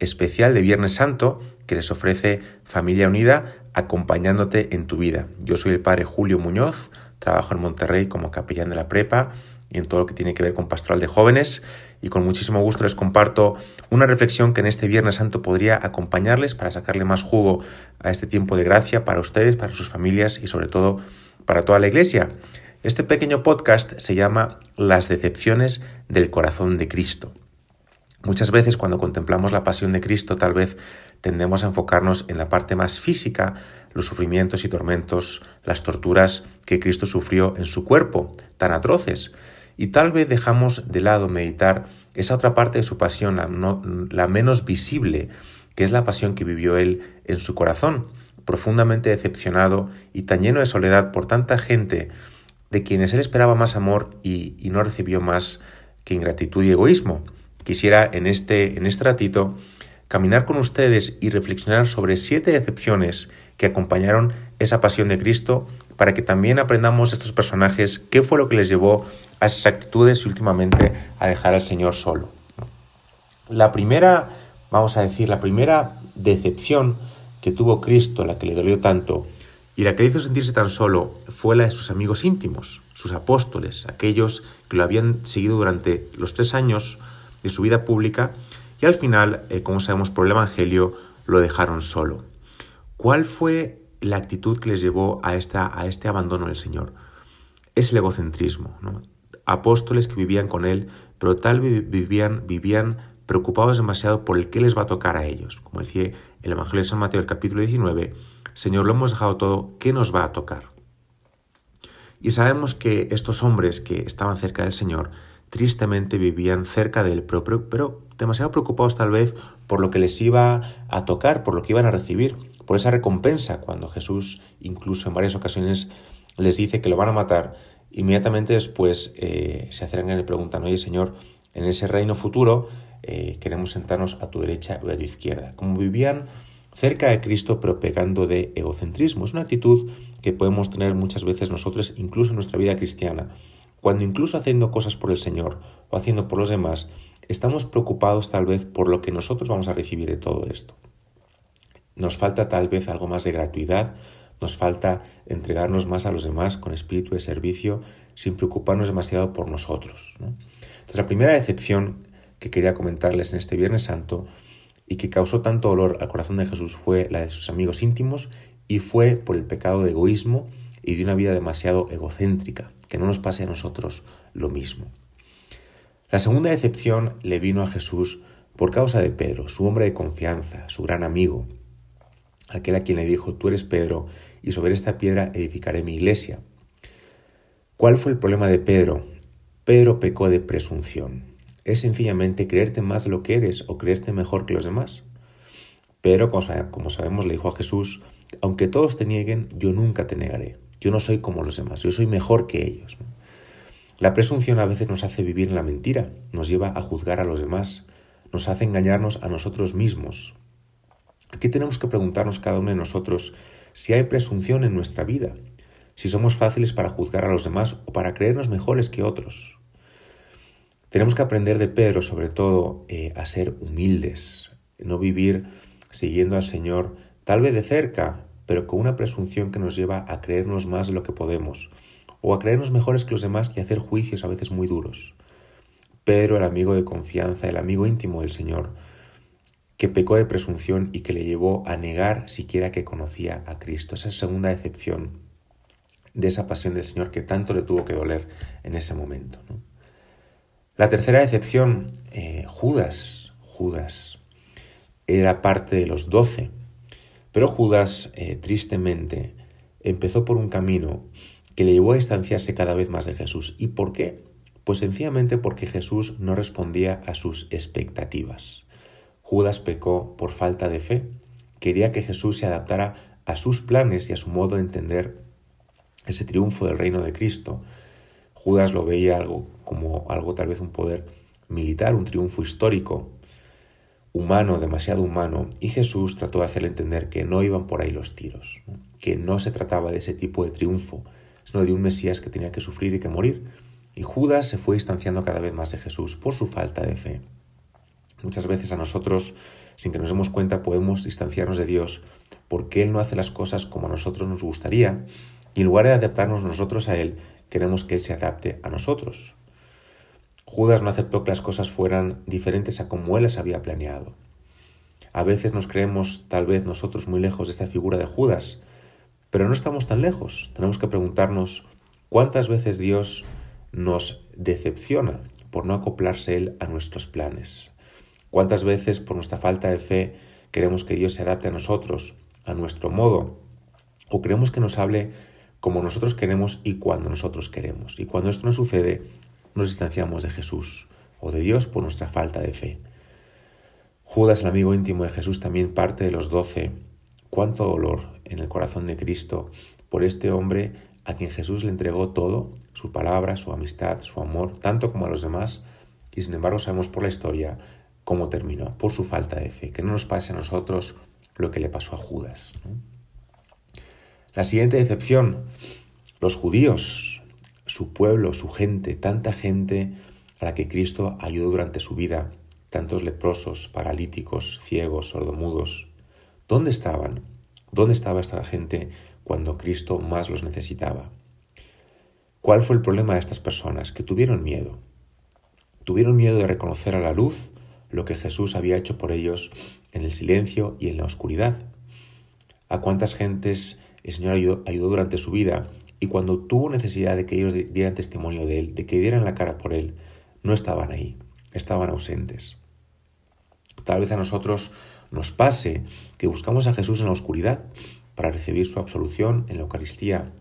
especial de Viernes Santo que les ofrece Familia Unida acompañándote en tu vida. Yo soy el padre Julio Muñoz, trabajo en Monterrey como capellán de la prepa y en todo lo que tiene que ver con pastoral de jóvenes y con muchísimo gusto les comparto una reflexión que en este Viernes Santo podría acompañarles para sacarle más jugo a este tiempo de gracia para ustedes, para sus familias y sobre todo para toda la iglesia. Este pequeño podcast se llama Las decepciones del corazón de Cristo. Muchas veces cuando contemplamos la pasión de Cristo tal vez tendemos a enfocarnos en la parte más física, los sufrimientos y tormentos, las torturas que Cristo sufrió en su cuerpo, tan atroces, y tal vez dejamos de lado meditar esa otra parte de su pasión, la, menos visible, que es la pasión que vivió él en su corazón, profundamente decepcionado y tan lleno de soledad por tanta gente de quienes él esperaba más amor y, no recibió más que ingratitud y egoísmo. Quisiera en este, en este ratito caminar con ustedes y reflexionar sobre siete decepciones que acompañaron esa pasión de Cristo para que también aprendamos estos personajes qué fue lo que les llevó a esas actitudes y últimamente a dejar al Señor solo. La primera, vamos a decir, la primera decepción que tuvo Cristo, la que le dolió tanto y la que le hizo sentirse tan solo, fue la de sus amigos íntimos, sus apóstoles, aquellos que lo habían seguido durante los tres años de su vida pública y al final, eh, como sabemos por el Evangelio, lo dejaron solo. ¿Cuál fue la actitud que les llevó a, esta, a este abandono del Señor? Es el egocentrismo. Apóstoles que vivían con Él, pero tal vivían, vivían preocupados demasiado por el que les va a tocar a ellos. Como decía el Evangelio de San Mateo, el capítulo 19, Señor, lo hemos dejado todo, ¿qué nos va a tocar? Y sabemos que estos hombres que estaban cerca del Señor tristemente vivían cerca de él, pero, pero, demasiado preocupados tal vez por lo que les iba a tocar, por lo que iban a recibir, por esa recompensa, cuando Jesús incluso en varias ocasiones les dice que lo van a matar, inmediatamente después eh, se acercan y le preguntan, oye Señor, en ese reino futuro eh, queremos sentarnos a tu derecha o a tu izquierda. Como vivían cerca de Cristo pero pegando de egocentrismo. Es una actitud que podemos tener muchas veces nosotros, incluso en nuestra vida cristiana cuando incluso haciendo cosas por el Señor o haciendo por los demás, estamos preocupados tal vez por lo que nosotros vamos a recibir de todo esto. Nos falta tal vez algo más de gratuidad, nos falta entregarnos más a los demás con espíritu de servicio sin preocuparnos demasiado por nosotros. Entonces la primera decepción que quería comentarles en este Viernes Santo y que causó tanto dolor al corazón de Jesús fue la de sus amigos íntimos y fue por el pecado de egoísmo y de una vida demasiado egocéntrica que no nos pase a nosotros lo mismo. La segunda decepción le vino a Jesús por causa de Pedro, su hombre de confianza, su gran amigo, aquel a quien le dijo, tú eres Pedro, y sobre esta piedra edificaré mi iglesia. ¿Cuál fue el problema de Pedro? Pedro pecó de presunción. Es sencillamente creerte más lo que eres o creerte mejor que los demás. Pero, como sabemos, le dijo a Jesús, aunque todos te nieguen, yo nunca te negaré. Yo no soy como los demás, yo soy mejor que ellos. La presunción a veces nos hace vivir en la mentira, nos lleva a juzgar a los demás, nos hace engañarnos a nosotros mismos. Aquí tenemos que preguntarnos cada uno de nosotros si hay presunción en nuestra vida, si somos fáciles para juzgar a los demás o para creernos mejores que otros. Tenemos que aprender de Pedro, sobre todo, eh, a ser humildes, no vivir siguiendo al Señor, tal vez de cerca, pero con una presunción que nos lleva a creernos más de lo que podemos, o a creernos mejores que los demás y hacer juicios a veces muy duros. Pero el amigo de confianza, el amigo íntimo del Señor, que pecó de presunción y que le llevó a negar siquiera que conocía a Cristo. Esa segunda decepción de esa pasión del Señor que tanto le tuvo que doler en ese momento. La tercera decepción, eh, Judas. Judas era parte de los doce pero Judas, eh, tristemente, empezó por un camino que le llevó a distanciarse cada vez más de Jesús. ¿Y por qué? Pues sencillamente porque Jesús no respondía a sus expectativas. Judas pecó por falta de fe, quería que Jesús se adaptara a sus planes y a su modo de entender ese triunfo del reino de Cristo. Judas lo veía algo como algo tal vez un poder militar, un triunfo histórico, humano, demasiado humano, y Jesús trató de hacerle entender que no iban por ahí los tiros, que no se trataba de ese tipo de triunfo, sino de un Mesías que tenía que sufrir y que morir. Y Judas se fue distanciando cada vez más de Jesús por su falta de fe. Muchas veces a nosotros, sin que nos demos cuenta, podemos distanciarnos de Dios porque Él no hace las cosas como a nosotros nos gustaría y en lugar de adaptarnos nosotros a Él, queremos que Él se adapte a nosotros. Judas no aceptó que las cosas fueran diferentes a como Él las había planeado. A veces nos creemos tal vez nosotros muy lejos de esta figura de Judas, pero no estamos tan lejos. Tenemos que preguntarnos cuántas veces Dios nos decepciona por no acoplarse Él a nuestros planes. ¿Cuántas veces por nuestra falta de fe queremos que Dios se adapte a nosotros, a nuestro modo? ¿O queremos que nos hable como nosotros queremos y cuando nosotros queremos? Y cuando esto no sucede, nos distanciamos de Jesús o de Dios por nuestra falta de fe. Judas, el amigo íntimo de Jesús, también parte de los doce. Cuánto dolor en el corazón de Cristo por este hombre a quien Jesús le entregó todo, su palabra, su amistad, su amor, tanto como a los demás, y sin embargo sabemos por la historia cómo terminó, por su falta de fe. Que no nos pase a nosotros lo que le pasó a Judas. La siguiente decepción, los judíos, su pueblo, su gente, tanta gente a la que Cristo ayudó durante su vida, tantos leprosos, paralíticos, ciegos, sordomudos. ¿Dónde estaban? ¿Dónde estaba esta gente cuando Cristo más los necesitaba? ¿Cuál fue el problema de estas personas? Que tuvieron miedo. Tuvieron miedo de reconocer a la luz lo que Jesús había hecho por ellos en el silencio y en la oscuridad. A cuántas gentes el Señor ayudó, durante su vida y cuando tuvo necesidad de que ellos dieran testimonio de Él, de que dieran la cara por Él, no estaban ahí, estaban ausentes. Tal vez a nosotros nos pase que buscamos a Jesús en la oscuridad para recibir su absolución en la Eucaristía,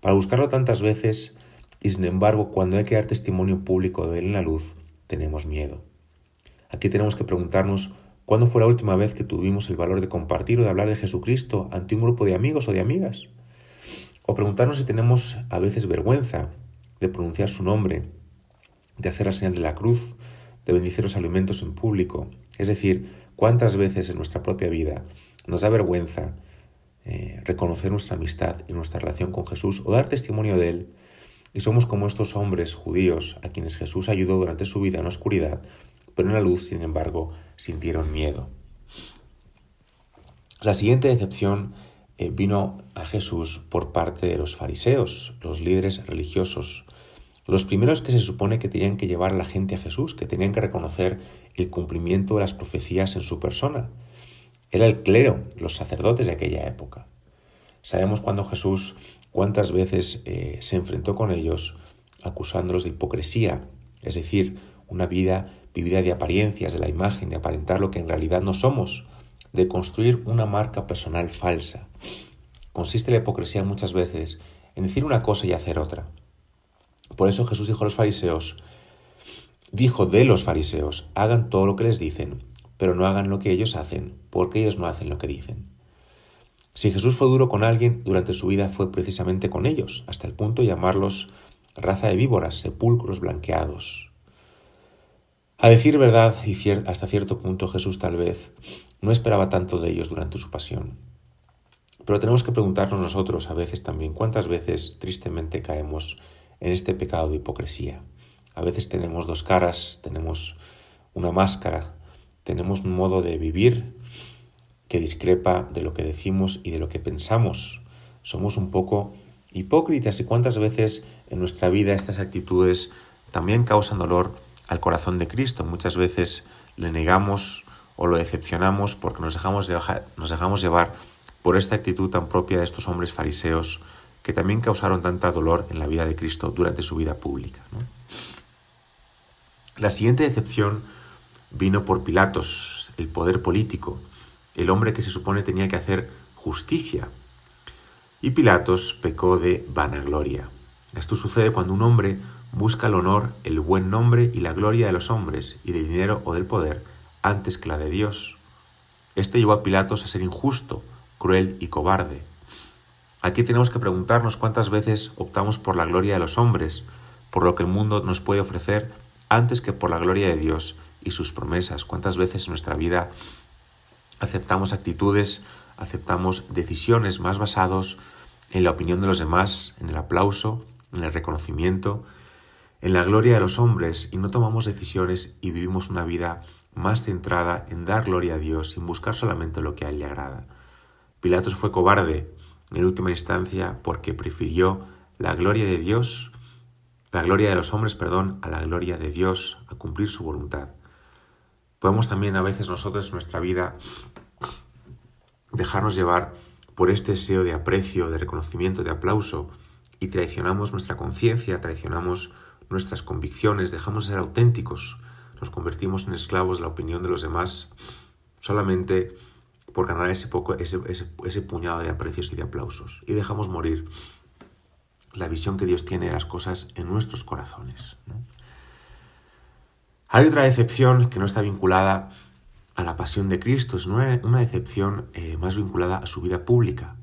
para buscarlo tantas veces y sin embargo cuando hay que dar testimonio público de Él en la luz, tenemos miedo. Aquí tenemos que preguntarnos cuándo fue la última vez que tuvimos el valor de compartir o de hablar de Jesucristo ante un grupo de amigos o de amigas. O preguntarnos si tenemos a veces vergüenza de pronunciar su nombre, de hacer la señal de la cruz, de bendecir los alimentos en público. Es decir, cuántas veces en nuestra propia vida nos da vergüenza eh, reconocer nuestra amistad y nuestra relación con Jesús o dar testimonio de Él. Y somos como estos hombres judíos a quienes Jesús ayudó durante su vida en la oscuridad pero en la luz, sin embargo, sintieron miedo. La siguiente decepción eh, vino a Jesús por parte de los fariseos, los líderes religiosos, los primeros que se supone que tenían que llevar a la gente a Jesús, que tenían que reconocer el cumplimiento de las profecías en su persona. Era el clero, los sacerdotes de aquella época. Sabemos cuando Jesús cuántas veces eh, se enfrentó con ellos acusándolos de hipocresía, es decir, una vida vivida de apariencias, de la imagen, de aparentar lo que en realidad no somos, de construir una marca personal falsa. Consiste la hipocresía muchas veces en decir una cosa y hacer otra. Por eso Jesús dijo a los fariseos, dijo de los fariseos, hagan todo lo que les dicen, pero no hagan lo que ellos hacen, porque ellos no hacen lo que dicen. Si Jesús fue duro con alguien durante su vida fue precisamente con ellos, hasta el punto de llamarlos raza de víboras, sepulcros blanqueados. A decir verdad, y hasta cierto punto Jesús tal vez no esperaba tanto de ellos durante su pasión. Pero tenemos que preguntarnos nosotros a veces también cuántas veces tristemente caemos en este pecado de hipocresía. A veces tenemos dos caras, tenemos una máscara, tenemos un modo de vivir que discrepa de lo que decimos y de lo que pensamos. Somos un poco hipócritas y cuántas veces en nuestra vida estas actitudes también causan dolor al corazón de Cristo. Muchas veces le negamos o lo decepcionamos porque nos dejamos, nos dejamos llevar por esta actitud tan propia de estos hombres fariseos que también causaron tanta dolor en la vida de Cristo durante su vida pública. La siguiente decepción vino por Pilatos, el poder político, el hombre que se supone tenía que hacer justicia. Y Pilatos pecó de vanagloria. Esto sucede cuando un hombre busca el honor, el buen nombre y la gloria de los hombres y del dinero o del poder antes que la de Dios. Este llevó a Pilatos a ser injusto, cruel y cobarde. Aquí tenemos que preguntarnos cuántas veces optamos por la gloria de los hombres, por lo que el mundo nos puede ofrecer, antes que por la gloria de Dios y sus promesas. Cuántas veces en nuestra vida aceptamos actitudes, aceptamos decisiones más basados en la opinión de los demás, en el aplauso, en el reconocimiento, en la gloria de los hombres y no tomamos decisiones y vivimos una vida más centrada en dar gloria a Dios y en buscar solamente lo que a Él le agrada. Pilatos fue cobarde en última instancia porque prefirió la gloria de Dios, la gloria de los hombres, perdón, a la gloria de Dios, a cumplir su voluntad. Podemos también a veces nosotros en nuestra vida dejarnos llevar por este deseo de aprecio, de reconocimiento, de aplauso, y traicionamos nuestra conciencia, traicionamos nuestras convicciones, dejamos de ser auténticos, nos convertimos en esclavos de la opinión de los demás solamente por ganar ese, poco, ese, ese, puñado de aprecios y de aplausos. Y dejamos morir la visión que Dios tiene de las cosas en nuestros corazones. Hay otra decepción que no está vinculada a la pasión de Cristo, es una, una decepción eh, más vinculada a su vida pública,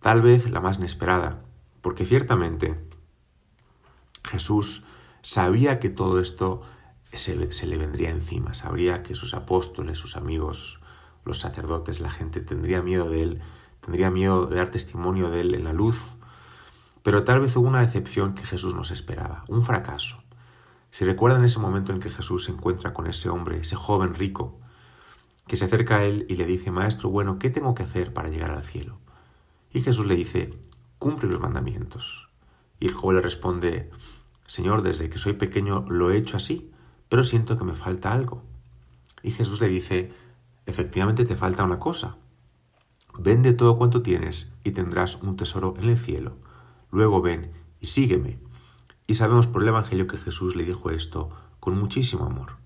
tal vez la más inesperada, porque ciertamente Jesús sabía que todo esto se, le vendría encima, sabría que sus apóstoles, sus amigos, los sacerdotes, la gente tendría miedo de él, tendría miedo de dar testimonio de él en la luz, pero tal vez hubo una decepción que Jesús nos esperaba, un fracaso. Se recuerda en ese momento en que Jesús se encuentra con ese hombre, ese joven rico, que se acerca a él y le dice, Maestro, bueno, ¿qué tengo que hacer para llegar al cielo? Y Jesús le dice, cumple los mandamientos. Y el joven le responde, Señor, desde que soy pequeño lo he hecho así, pero siento que me falta algo. Y Jesús le dice, efectivamente te falta una cosa. Vende todo cuanto tienes y tendrás un tesoro en el cielo. Luego ven y sígueme. Y sabemos por el Evangelio que Jesús le dijo esto con muchísimo amor.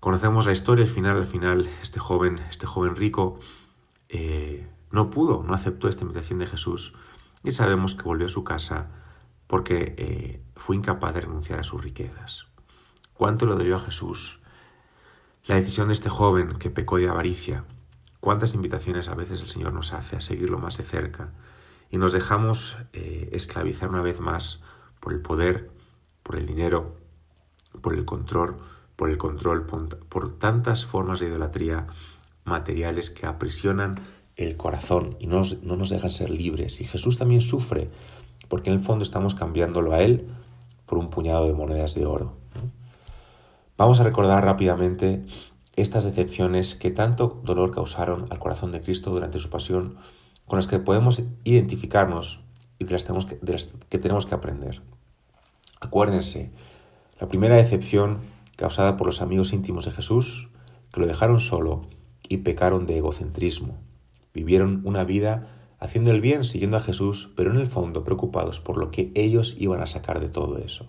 Conocemos la historia, al final, al final, este joven, este joven rico, eh, no pudo, no aceptó esta invitación de Jesús y sabemos que volvió a su casa porque eh, fue incapaz de renunciar a sus riquezas. ¿Cuánto lo dio a Jesús? La decisión de este joven que pecó de avaricia. ¿Cuántas invitaciones a veces el Señor nos hace a seguirlo más de cerca? Y nos dejamos eh, esclavizar una vez más por el poder, por el dinero, por el control, por el control, por tantas formas de idolatría materiales que aprisionan el corazón y no nos dejan ser libres. Y Jesús también sufre, porque en el fondo estamos cambiándolo a Él por un puñado de monedas de oro. Vamos a recordar rápidamente estas decepciones que tanto dolor causaron al corazón de Cristo durante su pasión, con las que podemos identificarnos y de las, que tenemos que aprender. Acuérdense, la primera decepción causada por los amigos íntimos de Jesús, que lo dejaron solo y pecaron de egocentrismo. Vivieron una vida haciendo el bien, siguiendo a Jesús, pero en el fondo preocupados por lo que ellos iban a sacar de todo eso.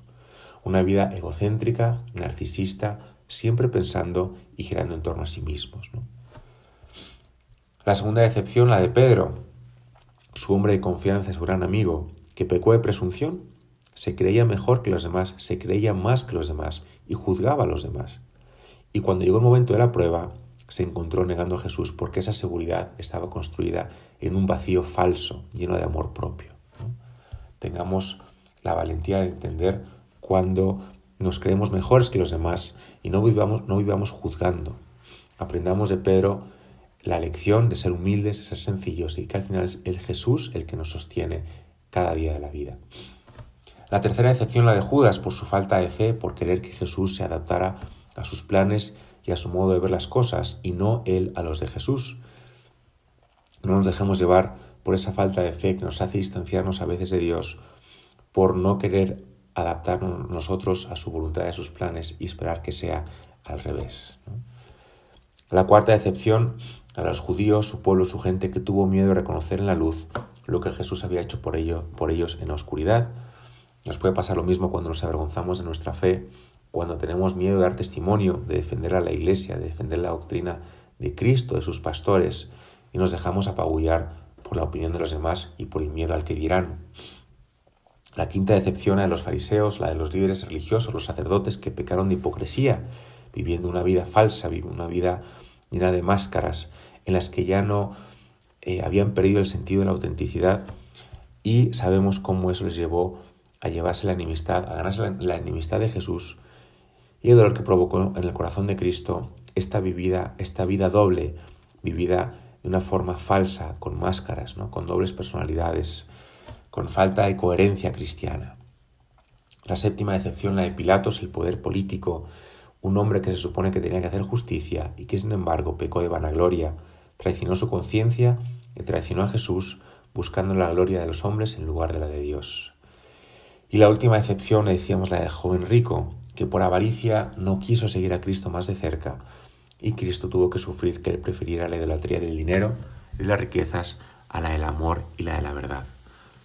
Una vida egocéntrica, narcisista, siempre pensando y girando en torno a sí mismos. La segunda decepción, la de Pedro, su hombre de confianza, su gran amigo, que pecó de presunción se creía mejor que los demás, se creía más que los demás y juzgaba a los demás. Y cuando llegó el momento de la prueba, se encontró negando a Jesús porque esa seguridad estaba construida en un vacío falso, lleno de amor propio. Tengamos la valentía de entender cuando nos creemos mejores que los demás y no vivamos, no vivamos juzgando. Aprendamos de Pedro la lección de ser humildes, de ser sencillos y que al final es el Jesús el que nos sostiene cada día de la vida. La tercera decepción la de Judas por su falta de fe, por querer que Jesús se adaptara a sus planes y a su modo de ver las cosas y no él a los de Jesús. No nos dejemos llevar por esa falta de fe que nos hace distanciarnos a veces de Dios, por no querer adaptarnos nosotros a su voluntad y a sus planes y esperar que sea al revés. La cuarta decepción a los judíos, su pueblo, su gente que tuvo miedo de reconocer en la luz lo que Jesús había hecho por, ello, por ellos en la oscuridad nos puede pasar lo mismo cuando nos avergonzamos de nuestra fe, cuando tenemos miedo de dar testimonio, de defender a la Iglesia, de defender la doctrina de Cristo, de sus pastores, y nos dejamos apabullar por la opinión de los demás y por el miedo al que dirán. La quinta decepción de los fariseos, la de los líderes religiosos, los sacerdotes que pecaron de hipocresía, viviendo una vida falsa, viviendo una vida llena de máscaras, en las que ya no eh, habían perdido el sentido de la autenticidad y sabemos cómo eso les llevó a llevarse la enemistad, a ganarse la, la enemistad de Jesús y el dolor que provocó en el corazón de Cristo esta, vivida, esta vida doble, vivida de una forma falsa, con máscaras, ¿no? con dobles personalidades, con falta de coherencia cristiana. La séptima decepción, la de Pilatos, el poder político, un hombre que se supone que tenía que hacer justicia y que sin embargo pecó de vanagloria, traicionó su conciencia y traicionó a Jesús buscando la gloria de los hombres en lugar de la de Dios. Y la última decepción, le decíamos, la del joven rico, que por avaricia no quiso seguir a Cristo más de cerca, y Cristo tuvo que sufrir que él prefiriera la idolatría del dinero y las riquezas a la del amor y la de la verdad.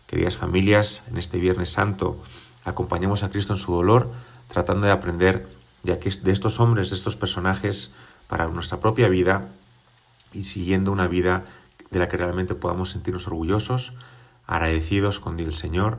Queridas familias, en este Viernes Santo acompañamos a Cristo en su dolor, tratando de aprender de, de estos hombres, de estos personajes, para nuestra propia vida y siguiendo una vida de la que realmente podamos sentirnos orgullosos, agradecidos con el Señor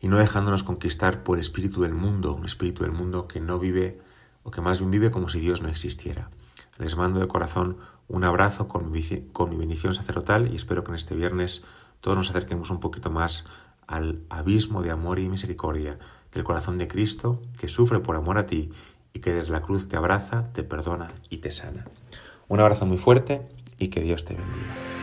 y no dejándonos conquistar por el espíritu del mundo, un espíritu del mundo que no vive o que más bien vive como si Dios no existiera. Les mando de corazón un abrazo con mi bendición sacerdotal y espero que en este viernes todos nos acerquemos un poquito más al abismo de amor y misericordia del corazón de Cristo que sufre por amor a ti y que desde la cruz te abraza, te perdona y te sana. Un abrazo muy fuerte y que Dios te bendiga.